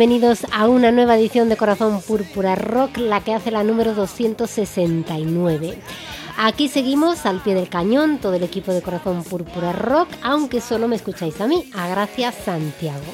bienvenidos a una nueva edición de Corazón Púrpura Rock, la que hace la número 269. Aquí seguimos al pie del cañón, todo el equipo de Corazón Púrpura Rock, aunque solo me escucháis a mí, a Gracias Santiago.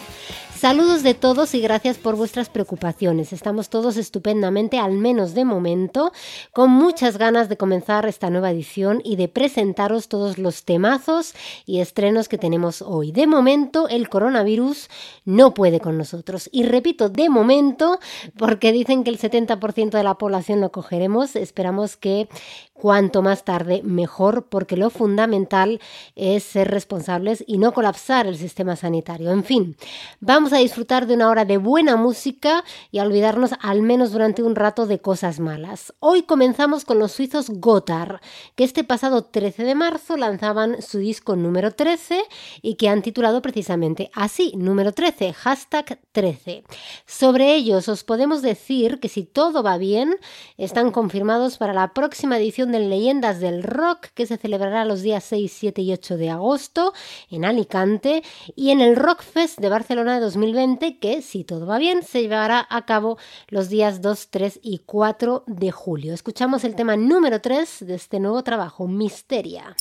Saludos de todos y gracias por vuestras preocupaciones. Estamos todos estupendamente, al menos de momento, con muchas ganas de comenzar esta nueva edición y de presentaros todos los temazos y estrenos que tenemos hoy. De momento, el coronavirus no puede con nosotros. Y repito, de momento, porque dicen que el 70% de la población lo cogeremos, esperamos que cuanto más tarde mejor, porque lo fundamental es ser responsables y no colapsar el sistema sanitario. En fin, vamos a disfrutar de una hora de buena música y a olvidarnos al menos durante un rato de cosas malas. Hoy comenzamos con los suizos Gotthard, que este pasado 13 de marzo lanzaban su disco número 13 y que han titulado precisamente así, número 13, hashtag 13. Sobre ellos os podemos decir que si todo va bien, están confirmados para la próxima edición de Leyendas del Rock que se celebrará los días 6, 7 y 8 de agosto en Alicante y en el Rock Fest de Barcelona de 2020 que, si todo va bien, se llevará a cabo los días 2, 3 y 4 de julio. Escuchamos el tema número 3 de este nuevo trabajo, Misteria.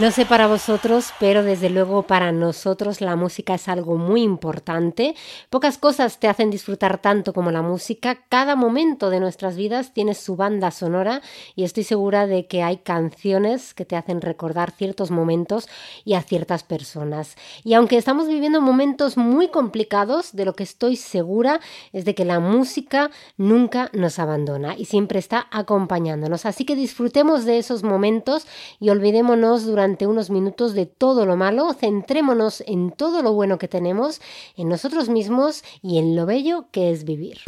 No sé para vosotros, pero desde luego para nosotros la música es algo muy importante. Pocas cosas te hacen disfrutar tanto como la música. Cada momento de nuestras vidas tiene su banda sonora y estoy segura de que hay canciones que te hacen recordar ciertos momentos y a ciertas personas. Y aunque estamos viviendo momentos muy complicados, de lo que estoy segura es de que la música nunca nos abandona y siempre está acompañándonos. Así que disfrutemos de esos momentos y olvidémonos durante unos minutos de todo lo malo, centrémonos en todo lo bueno que tenemos, en nosotros mismos y en lo bello que es vivir.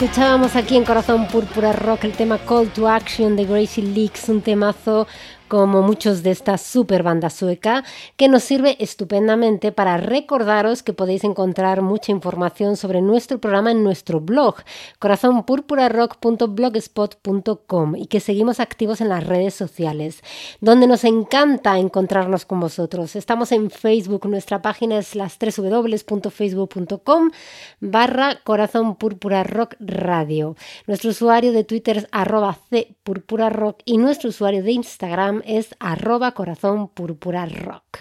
Escuchábamos aquí en Corazón Púrpura Rock el tema Call to Action de Gracie Leaks, un temazo como muchos de esta super banda sueca, que nos sirve estupendamente para recordaros que podéis encontrar mucha información sobre nuestro programa en nuestro blog, corazonpurpurarock.blogspot.com y que seguimos activos en las redes sociales, donde nos encanta encontrarnos con vosotros. Estamos en Facebook, nuestra página es las www.facebook.com barra Corazón Rock Radio. Nuestro usuario de Twitter es arroba Rock y nuestro usuario de Instagram es arroba Corazón Púrpura Rock.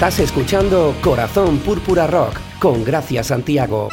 Estás escuchando Corazón Púrpura Rock con Gracia Santiago.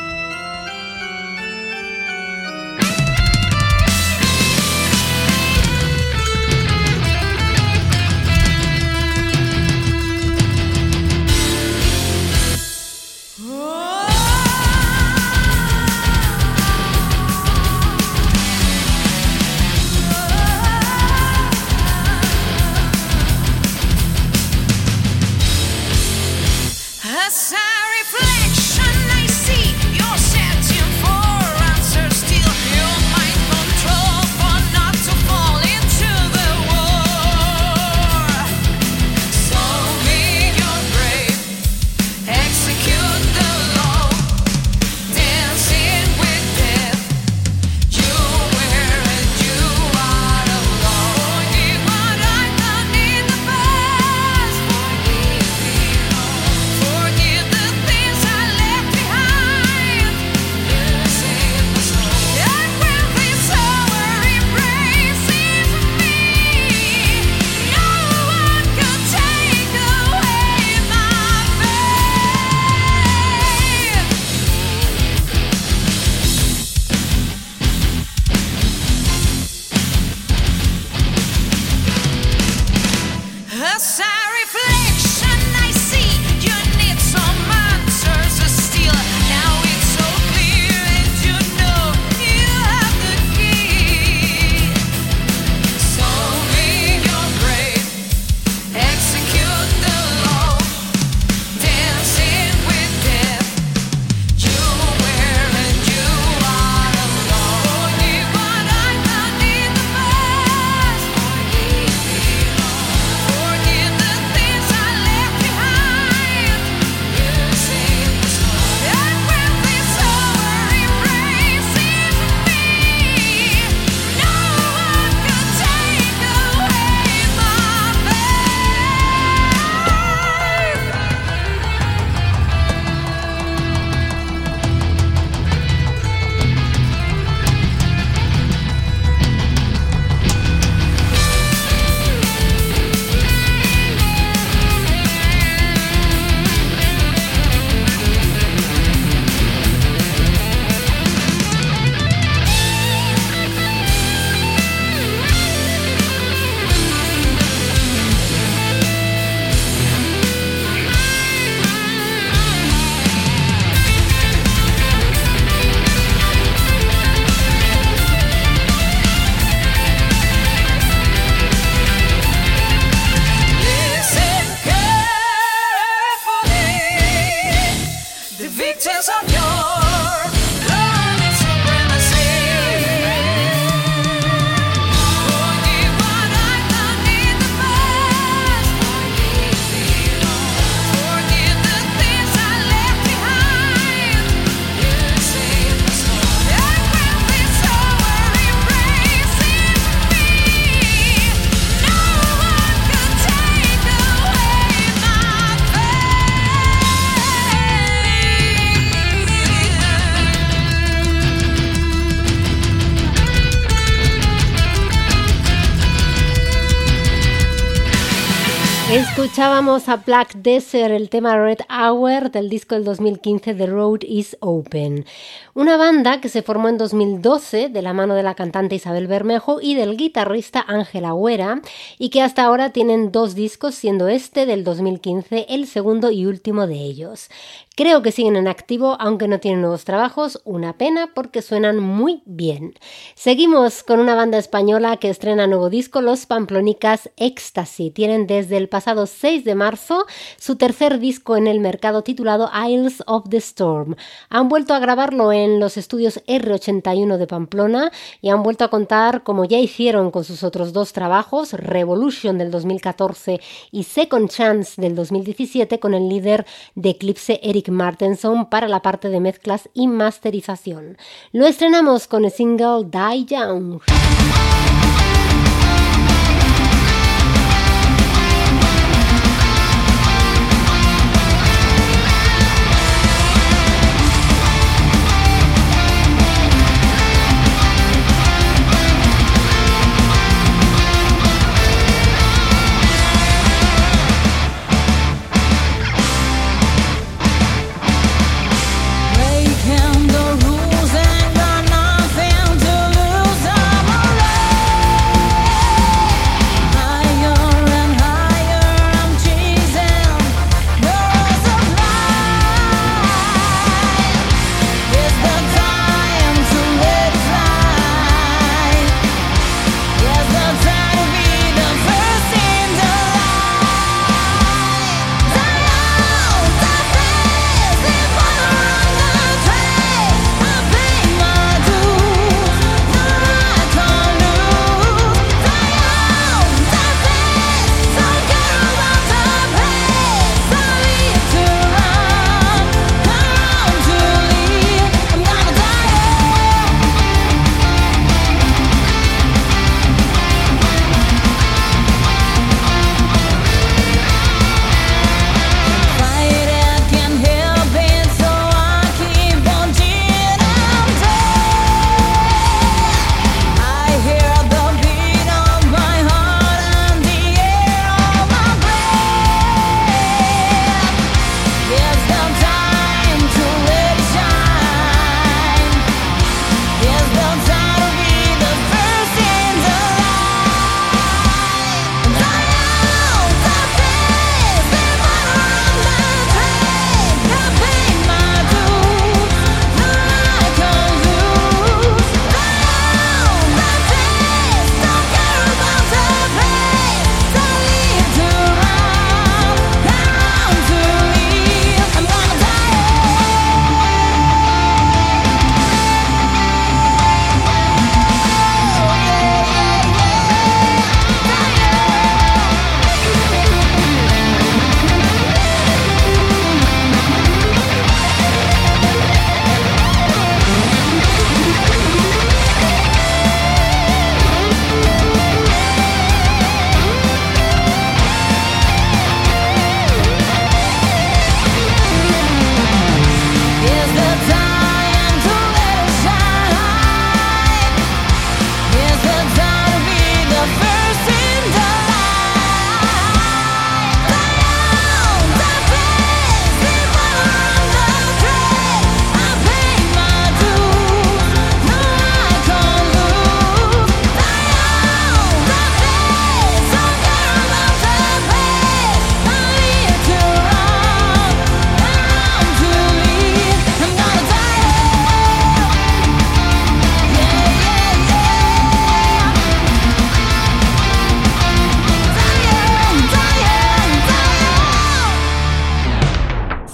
Escuchábamos a Black Desert, el tema Red Hour del disco del 2015 The Road is Open. Una banda que se formó en 2012 de la mano de la cantante Isabel Bermejo y del guitarrista Ángel Agüera y que hasta ahora tienen dos discos, siendo este del 2015 el segundo y último de ellos. Creo que siguen en activo, aunque no tienen nuevos trabajos, una pena porque suenan muy bien. Seguimos con una banda española que estrena nuevo disco, Los Pamplonicas Ecstasy. Tienen desde el pasado 6 de marzo su tercer disco en el mercado titulado Isles of the Storm. Han vuelto a grabarlo en los estudios R81 de Pamplona y han vuelto a contar, como ya hicieron con sus otros dos trabajos, Revolution del 2014 y Second Chance del 2017, con el líder de Eclipse Eric Martenson para la parte de mezclas y masterización. Lo estrenamos con el single Die Young.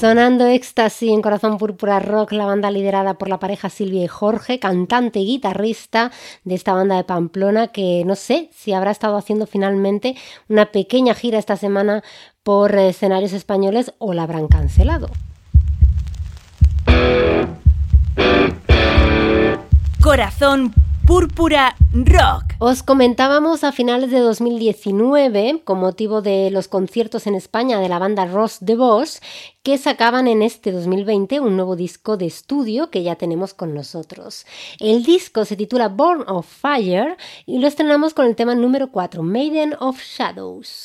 Sonando éxtasis en Corazón Púrpura Rock, la banda liderada por la pareja Silvia y Jorge, cantante y guitarrista de esta banda de Pamplona, que no sé si habrá estado haciendo finalmente una pequeña gira esta semana por escenarios españoles o la habrán cancelado. Corazón Púrpura Rock. Os comentábamos a finales de 2019, con motivo de los conciertos en España de la banda Ross de Bosch, que sacaban en este 2020 un nuevo disco de estudio que ya tenemos con nosotros. El disco se titula Born of Fire y lo estrenamos con el tema número 4, Maiden of Shadows.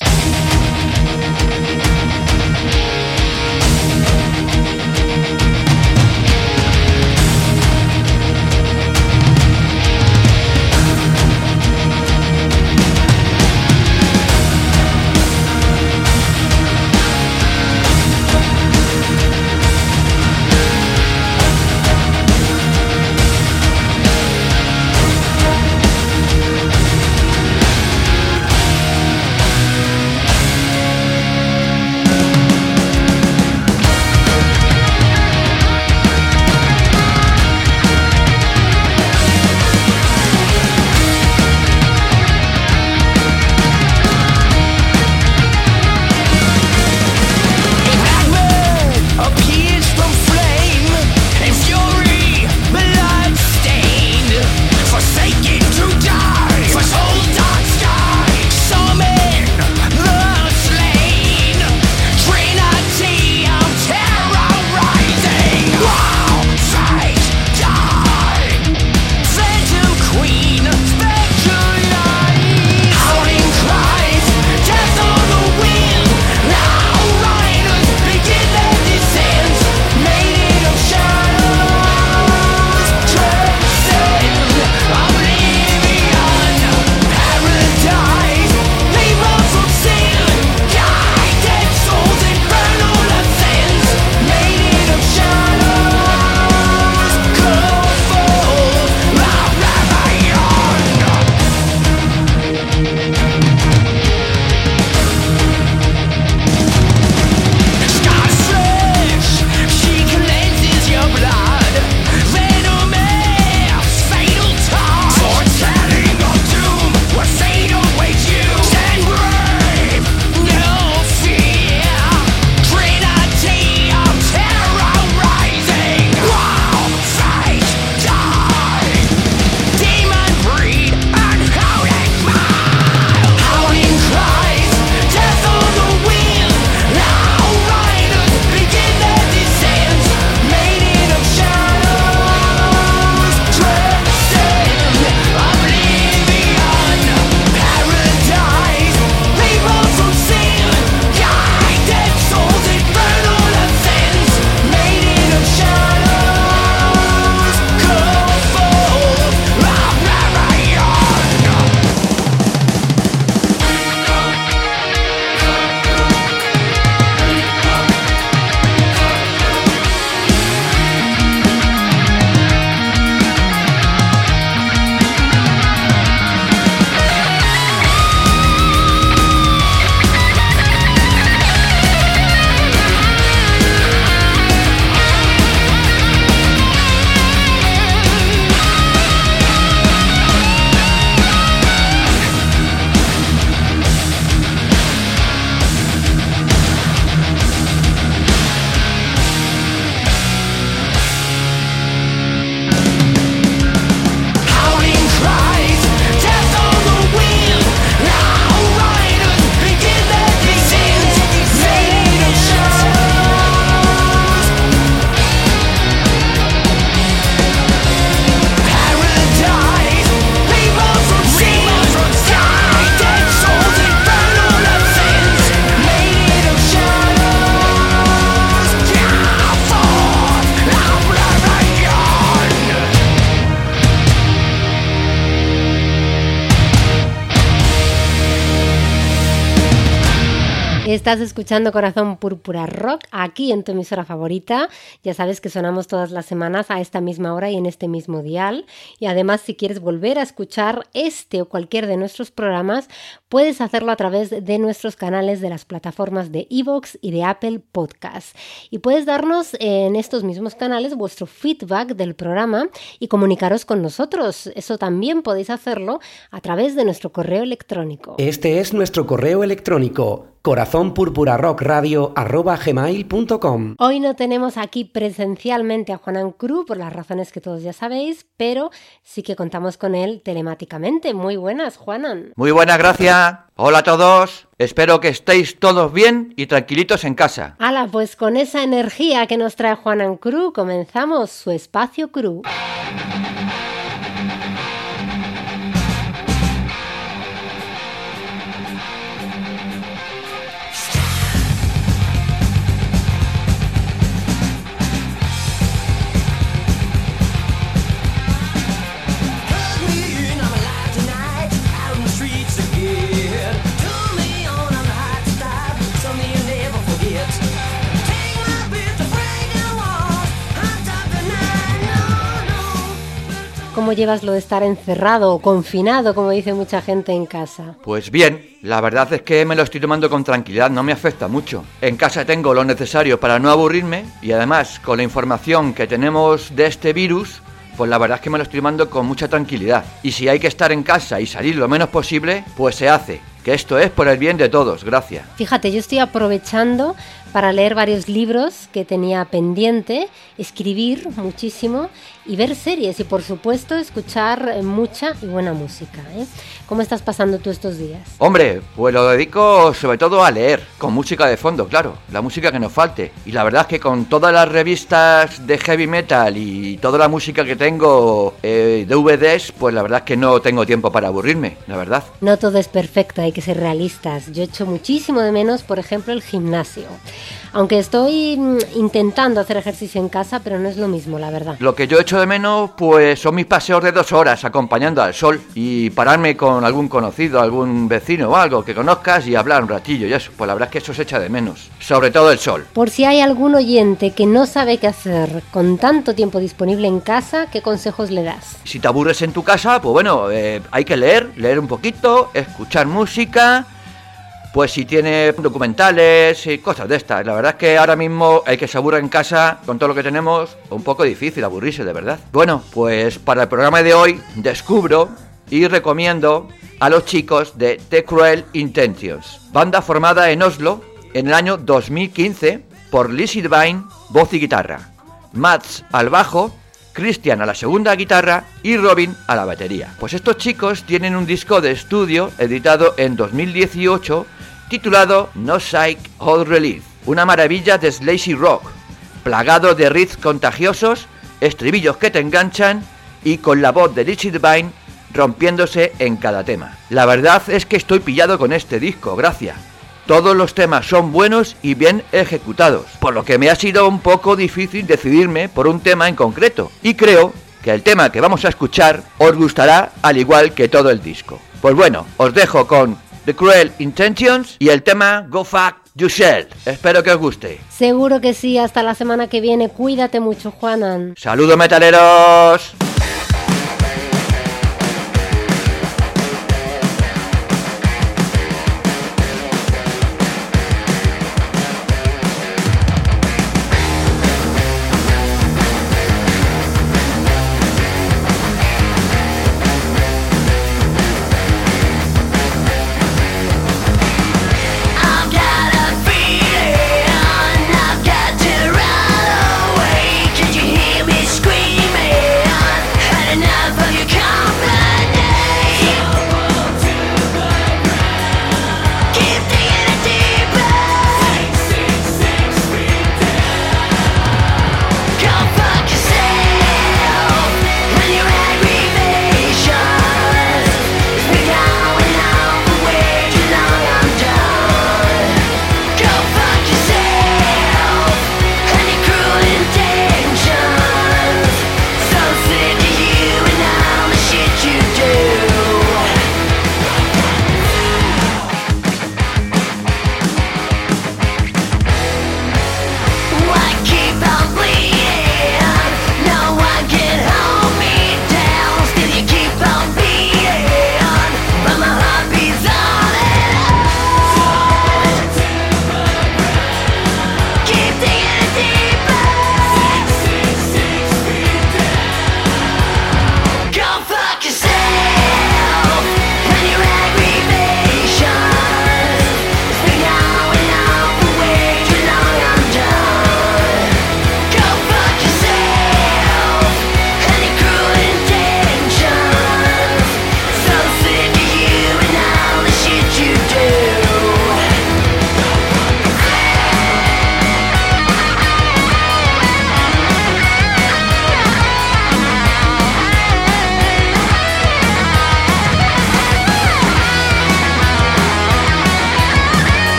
Estás escuchando Corazón Púrpura Rock aquí en tu emisora favorita. Ya sabes que sonamos todas las semanas a esta misma hora y en este mismo dial. Y además, si quieres volver a escuchar este o cualquier de nuestros programas, puedes hacerlo a través de nuestros canales de las plataformas de Evox y de Apple Podcast. Y puedes darnos en estos mismos canales vuestro feedback del programa y comunicaros con nosotros. Eso también podéis hacerlo a través de nuestro correo electrónico. Este es nuestro correo electrónico corazonpurpurarockradio.com. Hoy no tenemos aquí presencialmente a Juanan Cruz por las razones que todos ya sabéis, pero sí que contamos con él telemáticamente. Muy buenas, Juanan. Muy buenas, gracias. Hola a todos. Espero que estéis todos bien y tranquilitos en casa. Hala, pues con esa energía que nos trae Juanan Cruz, comenzamos su espacio Cruz. ¿Cómo llevas lo de estar encerrado o confinado, como dice mucha gente en casa? Pues bien, la verdad es que me lo estoy tomando con tranquilidad, no me afecta mucho. En casa tengo lo necesario para no aburrirme y además con la información que tenemos de este virus, pues la verdad es que me lo estoy tomando con mucha tranquilidad. Y si hay que estar en casa y salir lo menos posible, pues se hace. Que esto es por el bien de todos, gracias. Fíjate, yo estoy aprovechando para leer varios libros que tenía pendiente, escribir muchísimo y ver series y por supuesto escuchar eh, mucha y buena música. ¿eh? ¿Cómo estás pasando tú estos días? Hombre, pues lo dedico sobre todo a leer, con música de fondo, claro, la música que nos falte. Y la verdad es que con todas las revistas de heavy metal y toda la música que tengo eh, DVDs, pues la verdad es que no tengo tiempo para aburrirme, la verdad. No todo es perfecto, hay que ser realistas. Yo echo muchísimo de menos, por ejemplo, el gimnasio. Aunque estoy mm, intentando hacer ejercicio en casa, pero no es lo mismo, la verdad. Lo que yo echo de menos, pues son mis paseos de dos horas acompañando al sol y pararme con algún conocido, algún vecino o algo que conozcas y hablar un ratillo y eso. Pues la verdad es que eso se echa de menos. Sobre todo el sol. Por si hay algún oyente que no sabe qué hacer con tanto tiempo disponible en casa, ¿qué consejos le das? Si te aburres en tu casa, pues bueno, eh, hay que leer, leer un poquito, escuchar música pues si tiene documentales y cosas de estas. La verdad es que ahora mismo el que se aburra en casa con todo lo que tenemos, un poco difícil aburrirse de verdad. Bueno, pues para el programa de hoy descubro y recomiendo a los chicos de The Cruel Intentions, banda formada en Oslo en el año 2015 por Lizzie Devine, voz y guitarra, Mats al bajo, Christian a la segunda guitarra y Robin a la batería. Pues estos chicos tienen un disco de estudio editado en 2018 titulado No Psych Hot Relief, una maravilla de Slazy Rock, plagado de riffs contagiosos, estribillos que te enganchan y con la voz de Richie Devine rompiéndose en cada tema. La verdad es que estoy pillado con este disco, gracias. Todos los temas son buenos y bien ejecutados, por lo que me ha sido un poco difícil decidirme por un tema en concreto. Y creo que el tema que vamos a escuchar os gustará al igual que todo el disco. Pues bueno, os dejo con The Cruel Intentions y el tema Go Fuck Yourself. Espero que os guste. Seguro que sí, hasta la semana que viene. Cuídate mucho, Juanan. Saludos metaleros.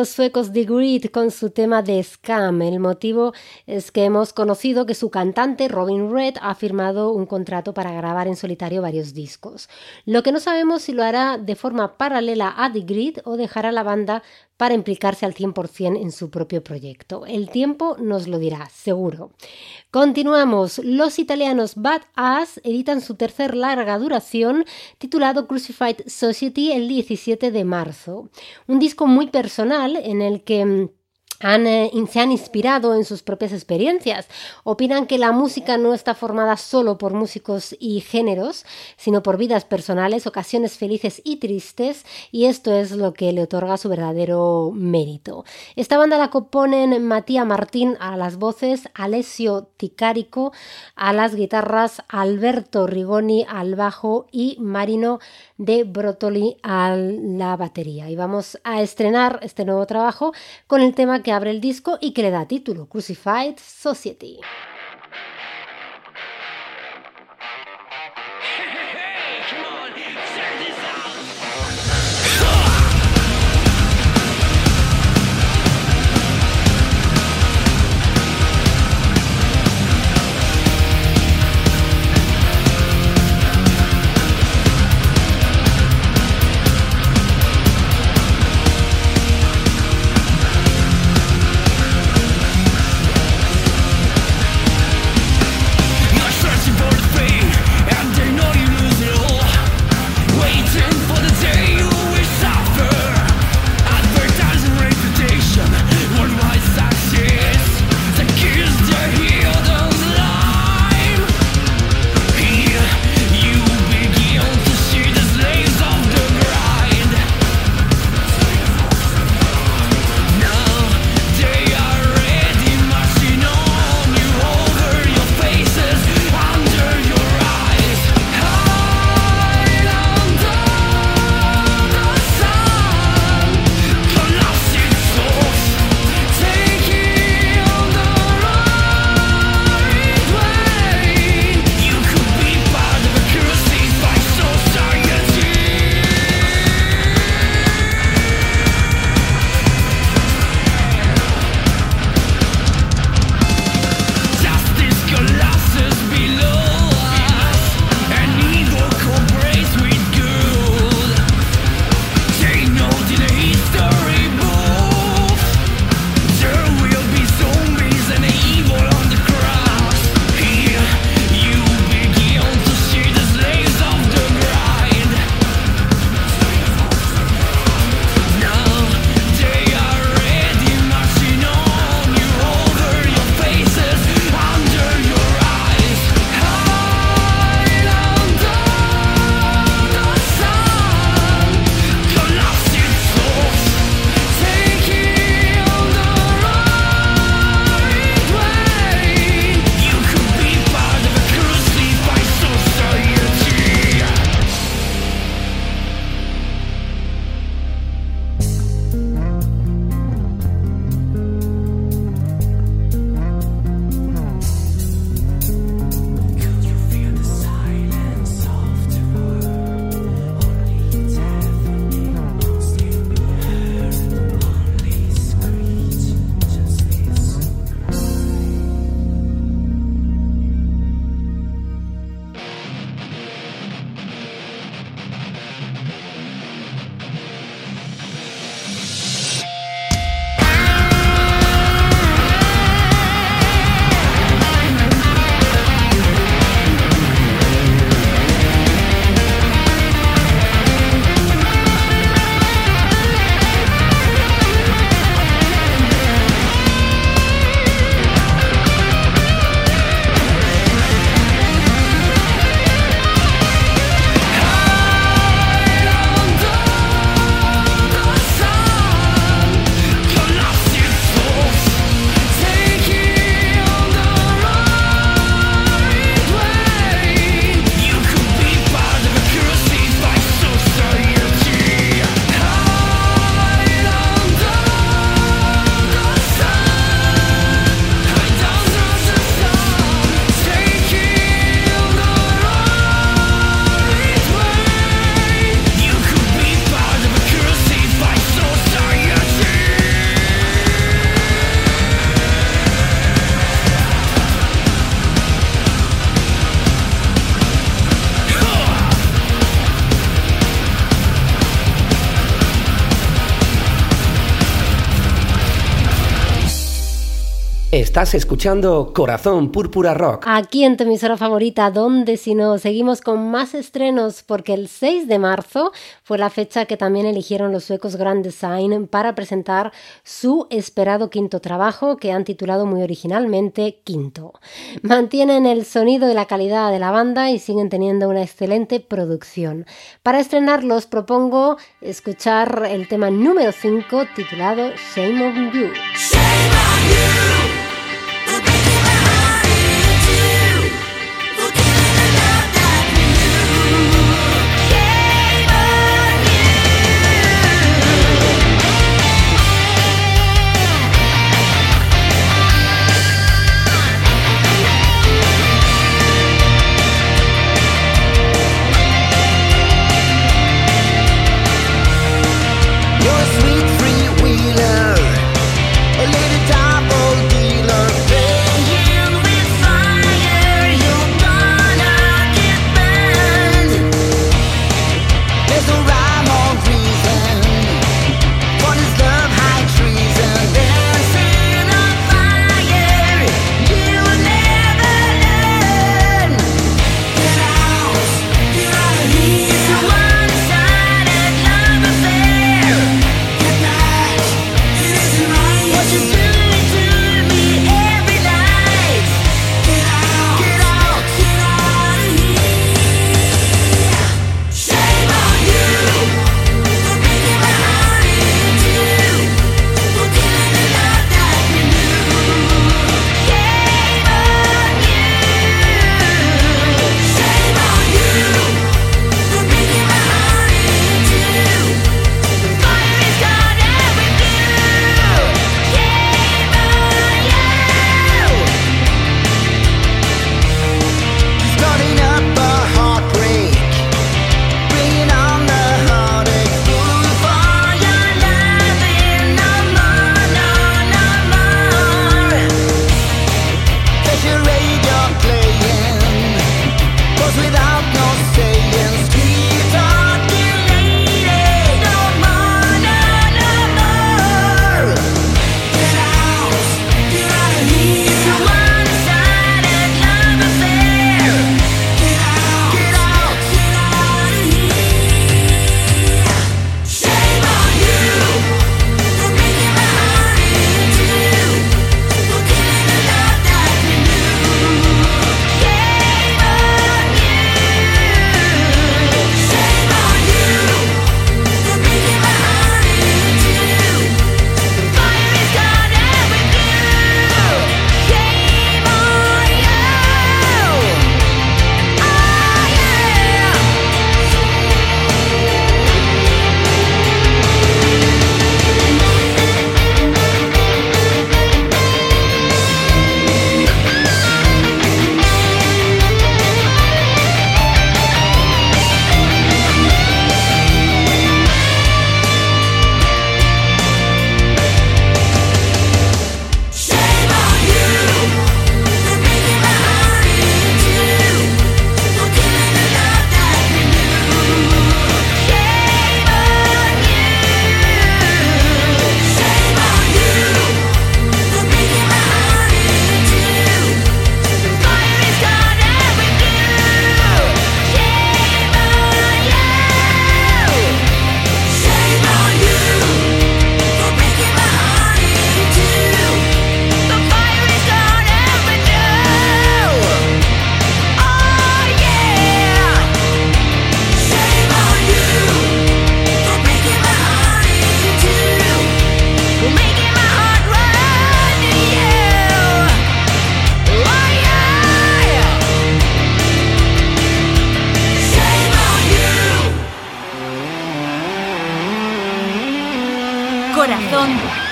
Los suecos de Grid con su tema de Scam. El motivo es que hemos conocido que su cantante Robin Red ha firmado un contrato para grabar en solitario varios discos. Lo que no sabemos si lo hará de forma paralela a The Grid o dejará la banda para implicarse al 100% en su propio proyecto. El tiempo nos lo dirá, seguro. Continuamos. Los italianos Bad Ass editan su tercer larga duración titulado Crucified Society el 17 de marzo. Un disco muy personal en el que mm, eh, se han inspirado en sus propias experiencias. Opinan que la música no está formada solo por músicos y géneros, sino por vidas personales, ocasiones felices y tristes, y esto es lo que le otorga su verdadero mérito. Esta banda la componen Matías Martín a las voces, Alessio Ticarico a las guitarras, Alberto Rigoni al bajo y Marino de Brotoli a la batería. Y vamos a estrenar este nuevo trabajo con el tema que abre el disco y que le da título, Crucified Society. Estás escuchando Corazón Púrpura Rock. Aquí en tu emisora favorita, donde si no, seguimos con más estrenos porque el 6 de marzo fue la fecha que también eligieron los suecos Grand Design para presentar su esperado quinto trabajo que han titulado muy originalmente Quinto. Mantienen el sonido y la calidad de la banda y siguen teniendo una excelente producción. Para estrenarlos propongo escuchar el tema número 5 titulado Shame on You. Shame on you.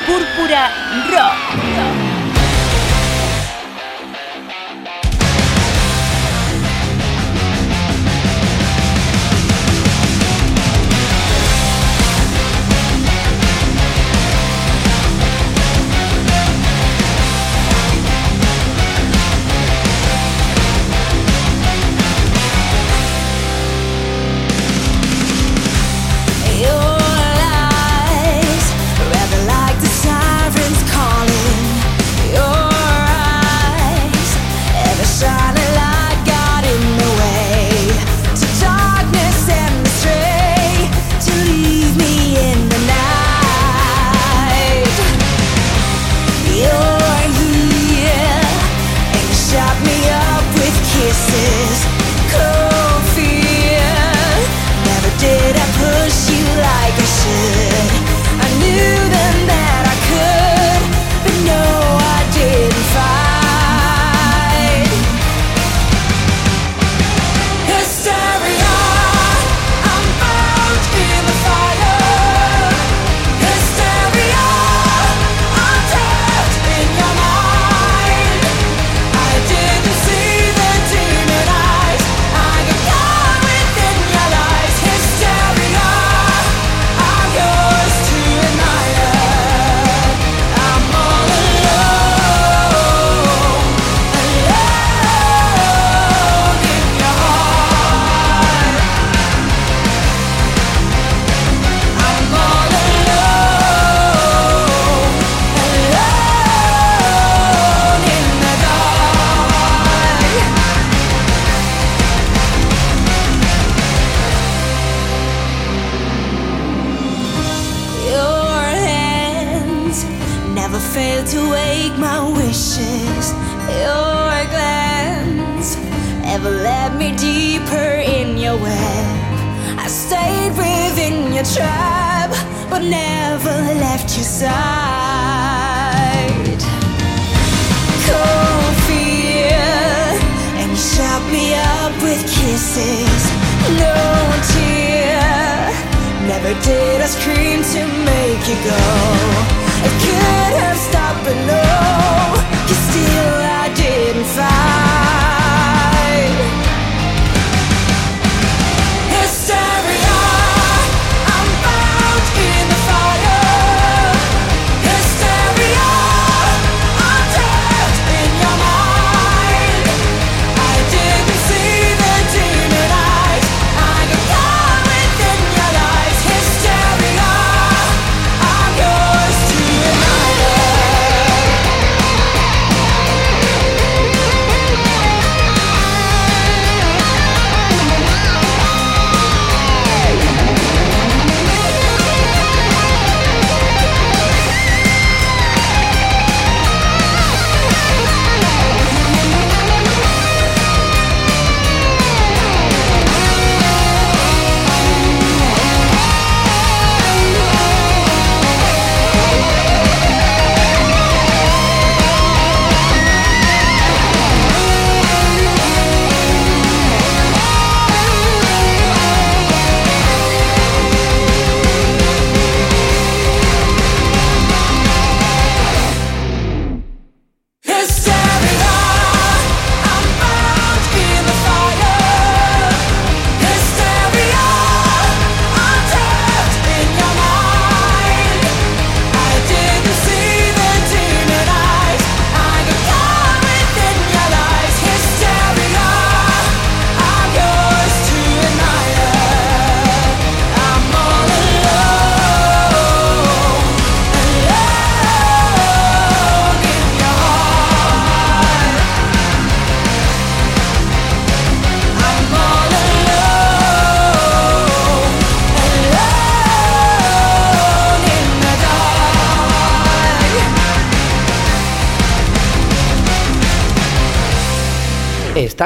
Púrpura Rock.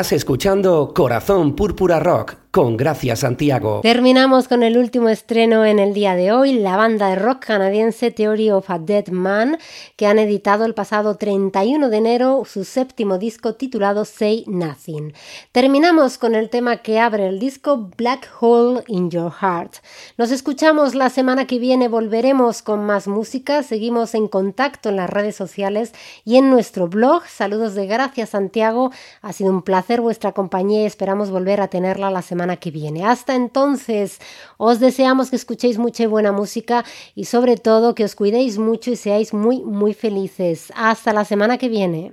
Estás escuchando Corazón Púrpura Rock con Gracia Santiago. Terminamos con el último estreno en el día de hoy, la banda de rock canadiense Theory of a Dead Man, que han editado el pasado 31 de enero su séptimo disco titulado Say Nothing. Terminamos con el tema que abre el disco Black Hole in Your Heart. Nos escuchamos la semana que viene, volveremos con más música, seguimos en contacto en las redes sociales y en nuestro blog. Saludos de Gracia Santiago, ha sido un placer vuestra compañía y esperamos volver a tenerla la semana que viene. Hasta entonces, os deseamos que escuchéis mucha y buena música y sobre todo que os cuidéis mucho y seáis muy, muy felices. Hasta la semana que viene.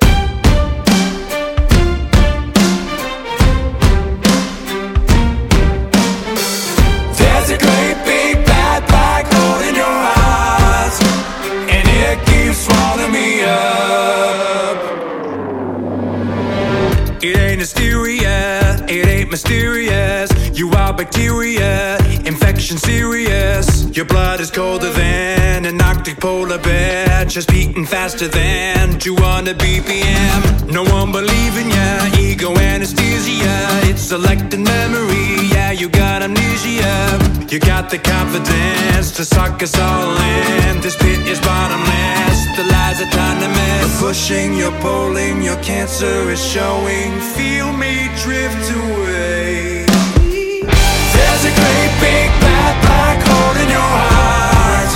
Mysterious. You are bacteria, infection serious. Your blood is colder than an Arctic polar bear, just beating faster than 200 BPM. No one believing ya, ego anesthesia. It's selected memory, yeah, you got amnesia. You got the confidence to suck us all in. This pit is bottomless, the lies autonomous. You're pushing, you're pulling, your cancer is showing. Feel me drift away. There's a great big bad black hole in your heart,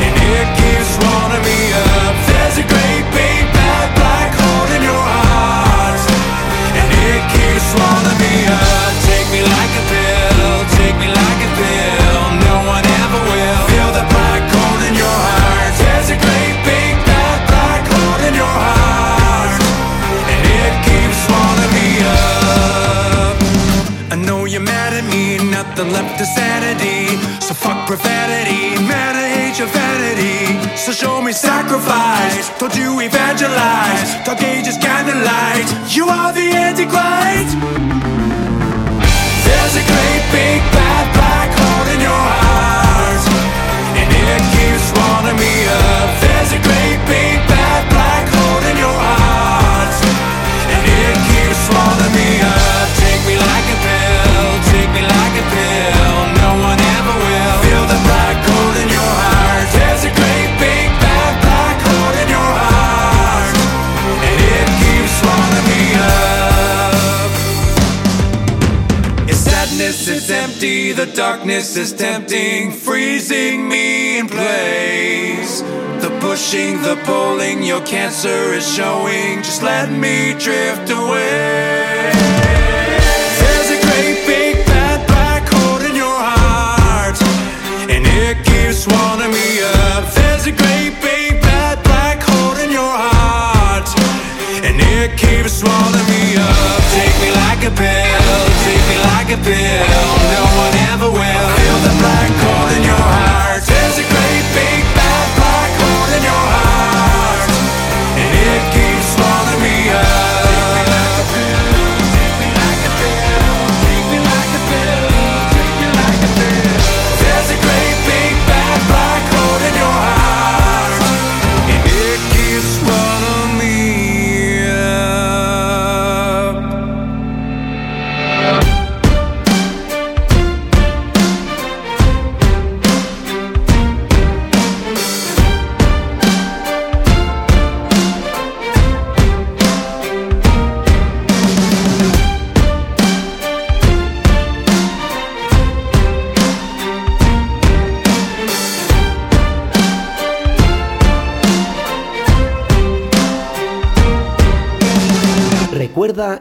and it keeps me up. There's a great big black hole in your heart, and it keeps left sanity. So fuck profanity, man, I hate your vanity. So show me sacrifice, don't you evangelize. Dark ages candlelight, you are the antichrist. There's a great big bad black hole in your heart, and it keeps swallowing me up. There's a great big darkness is tempting, freezing me in place. The pushing, the pulling, your cancer is showing. Just let me drift away. Keeps swallowing me up. Take me like a pill, take me like a pill. No one ever will. Feel the black hole in your heart.